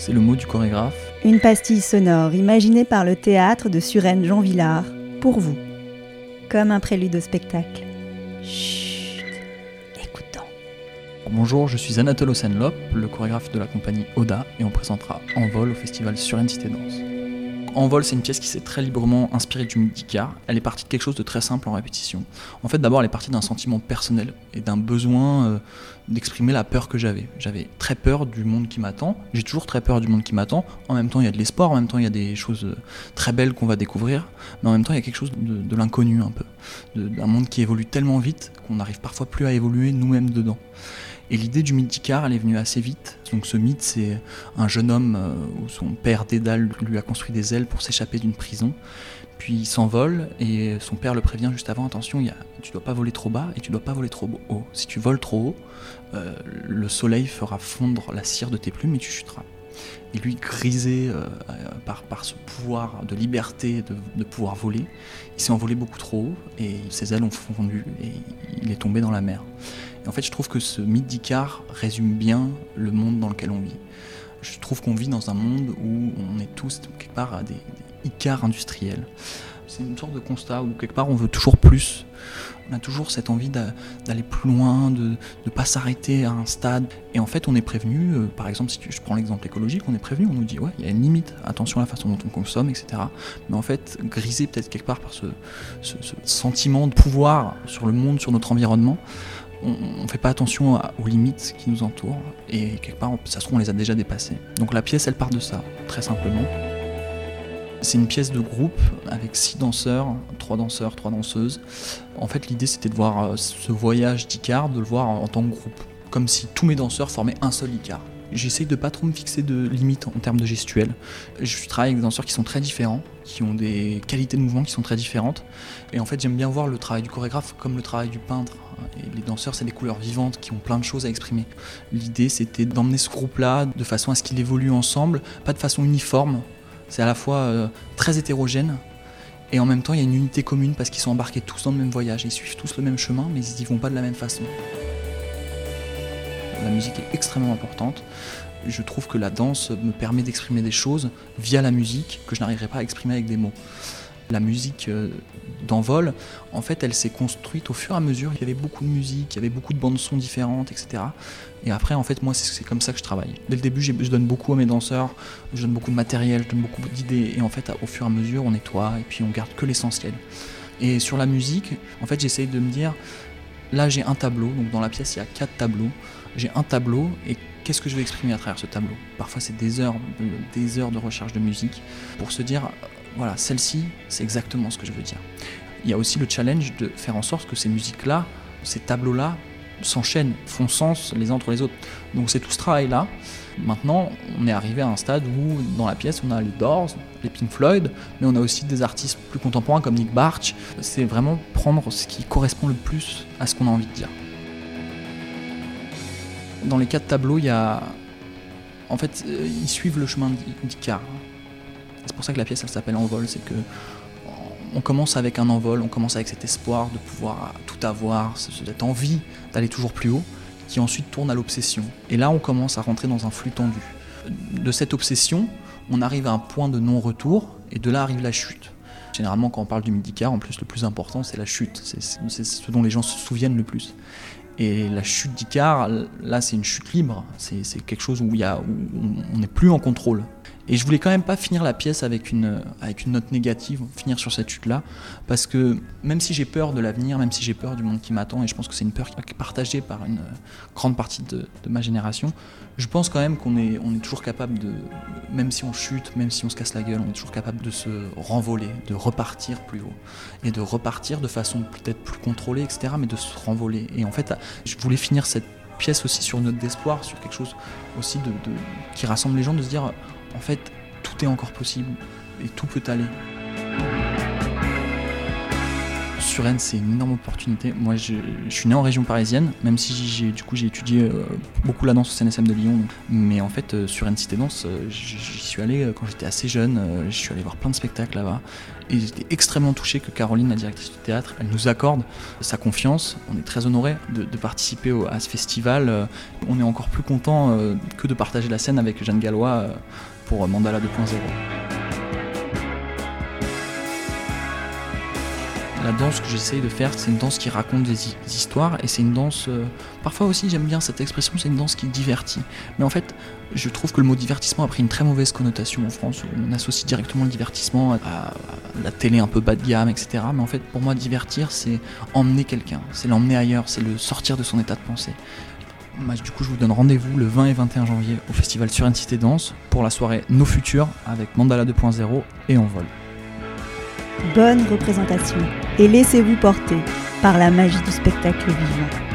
c'est le mot du chorégraphe. Une pastille sonore imaginée par le théâtre de Suresnes Jean Villard, pour vous, comme un prélude au spectacle. Chut, écoutons. Bonjour, je suis Anatole Osenlop, le chorégraphe de la compagnie Oda, et on présentera Envol au festival Suresnes Cité Danse. Envol, c'est une pièce qui s'est très librement inspirée du Midikar. Elle est partie de quelque chose de très simple en répétition. En fait, d'abord, elle est partie d'un sentiment personnel et d'un besoin euh, d'exprimer la peur que j'avais. J'avais très peur du monde qui m'attend. J'ai toujours très peur du monde qui m'attend. En même temps, il y a de l'espoir. En même temps, il y a des choses euh, très belles qu'on va découvrir. Mais en même temps, il y a quelque chose de, de l'inconnu un peu. D'un monde qui évolue tellement vite qu'on n'arrive parfois plus à évoluer nous-mêmes dedans. Et l'idée du mythe elle est venue assez vite. Donc ce mythe, c'est un jeune homme euh, où son père Dédale lui a construit des ailes pour s'échapper d'une prison. Puis il s'envole et son père le prévient juste avant, attention, il tu dois pas voler trop bas et tu dois pas voler trop haut. Si tu voles trop haut, euh, le soleil fera fondre la cire de tes plumes et tu chuteras. Et lui, grisé euh, par, par, ce pouvoir de liberté, de, pouvoir voler, il s'est envolé beaucoup trop haut et ses ailes ont fondu et il est tombé dans la mer. Et en fait, je trouve que ce mythe d'Icar résume bien le monde dans lequel on vit. Je trouve qu'on vit dans un monde où on est tous quelque part des, des industriels. C'est une sorte de constat où quelque part on veut toujours plus. On a toujours cette envie d'aller plus loin, de ne pas s'arrêter à un stade. Et en fait, on est prévenu, euh, par exemple, si je prends l'exemple écologique, on est prévenu, on nous dit, ouais, il y a une limite, attention à la façon dont on consomme, etc. Mais en fait, grisé peut-être quelque part par ce, ce sentiment de pouvoir sur le monde, sur notre environnement, on ne fait pas attention aux limites qui nous entourent et quelque part, ça se trouve, on les a déjà dépassées. Donc la pièce, elle part de ça, très simplement. C'est une pièce de groupe avec six danseurs, trois danseurs, trois danseuses. En fait, l'idée c'était de voir euh, ce voyage d'Icar, de le voir en tant que groupe, comme si tous mes danseurs formaient un seul Icar. J'essaye de pas trop me fixer de limites en termes de gestuelle. Je travaille avec des danseurs qui sont très différents, qui ont des qualités de mouvement qui sont très différentes. Et en fait, j'aime bien voir le travail du chorégraphe comme le travail du peintre. Les danseurs, c'est des couleurs vivantes qui ont plein de choses à exprimer. L'idée, c'était d'emmener ce groupe-là de façon à ce qu'il évolue ensemble, pas de façon uniforme. C'est à la fois euh, très hétérogène, et en même temps, il y a une unité commune parce qu'ils sont embarqués tous dans le même voyage. Ils suivent tous le même chemin, mais ils n'y vont pas de la même façon. La musique est extrêmement importante. Je trouve que la danse me permet d'exprimer des choses via la musique que je n'arriverai pas à exprimer avec des mots. La musique euh, d'envol, en fait, elle s'est construite au fur et à mesure. Il y avait beaucoup de musique, il y avait beaucoup de bandes son différentes, etc. Et après, en fait, moi, c'est comme ça que je travaille. Dès le début, je donne beaucoup à mes danseurs, je donne beaucoup de matériel, je donne beaucoup d'idées. Et en fait, au fur et à mesure, on nettoie et puis on garde que l'essentiel. Et sur la musique, en fait, j'essaye de me dire, là, j'ai un tableau. Donc dans la pièce, il y a quatre tableaux j'ai un tableau et qu'est-ce que je vais exprimer à travers ce tableau? Parfois c'est des heures, de, des heures de recherche de musique pour se dire, voilà, celle-ci, c'est exactement ce que je veux dire. Il y a aussi le challenge de faire en sorte que ces musiques-là, ces tableaux-là, s'enchaînent, font sens les uns entre les autres. Donc c'est tout ce travail-là. Maintenant, on est arrivé à un stade où dans la pièce, on a les Doors, les Pink Floyd, mais on a aussi des artistes plus contemporains comme Nick Barch. C'est vraiment prendre ce qui correspond le plus à ce qu'on a envie de dire. Dans les quatre tableaux, il y a. En fait, euh, ils suivent le chemin d'Icar. C'est pour ça que la pièce, elle s'appelle Envol. C'est que. On commence avec un envol, on commence avec cet espoir de pouvoir tout avoir, cette envie d'aller toujours plus haut, qui ensuite tourne à l'obsession. Et là, on commence à rentrer dans un flux tendu. De cette obsession, on arrive à un point de non-retour, et de là arrive la chute. Généralement, quand on parle du Midicar, en plus, le plus important, c'est la chute. C'est ce dont les gens se souviennent le plus. Et la chute d'Icar, là, c'est une chute libre. C'est quelque chose où, on n'est plus en contrôle. Et je voulais quand même pas finir la pièce avec une, avec une note négative, finir sur cette chute-là, parce que même si j'ai peur de l'avenir, même si j'ai peur du monde qui m'attend, et je pense que c'est une peur qui est partagée par une grande partie de, ma génération, je pense quand même qu'on est, on est toujours capable de, même si on chute, même si on se casse la gueule, on est toujours capable de se renvoler, de repartir plus haut, et de repartir de façon peut-être plus contrôlée, etc., mais de se renvoler. Et en fait, je voulais finir cette pièce aussi sur une note d'espoir, sur quelque chose aussi de, qui rassemble les gens, de se dire en fait, tout est encore possible et tout peut aller. Suresnes, c'est une énorme opportunité. Moi, je, suis né en région parisienne, même si j'ai du coup j'ai étudié euh, beaucoup la danse au CNSM de Lyon. Mais en fait, euh, Suresnes Cité Danse, euh, j'y suis allé quand j'étais assez jeune. je suis allé voir plein de spectacles là-bas. Et j'étais extrêmement touché que Caroline, la directrice du théâtre, elle nous accorde sa confiance. On est très honoré de, participer à ce festival. on est encore plus content que de partager la scène avec Jeanne Gallois pour Mandala 2.0. La danse que j'essaye de faire, c'est une danse qui raconte des, histoires et c'est une danse. Euh, parfois aussi, j'aime bien cette expression, c'est une danse qui divertit. Mais en fait, je trouve que le mot divertissement a pris une très mauvaise connotation en France. On associe directement le divertissement à, la télé un peu bas de gamme, etc. Mais en fait, pour moi, divertir, c'est emmener quelqu'un, c'est l'emmener ailleurs, c'est le sortir de son état de pensée. Du coup, je vous donne rendez-vous le 20 et 21 janvier au festival Sur une Cité Danse pour la soirée Nos Futurs avec Mandala 2.0 et Envol bonne représentation et laissez-vous porter par la magie du spectacle vivant.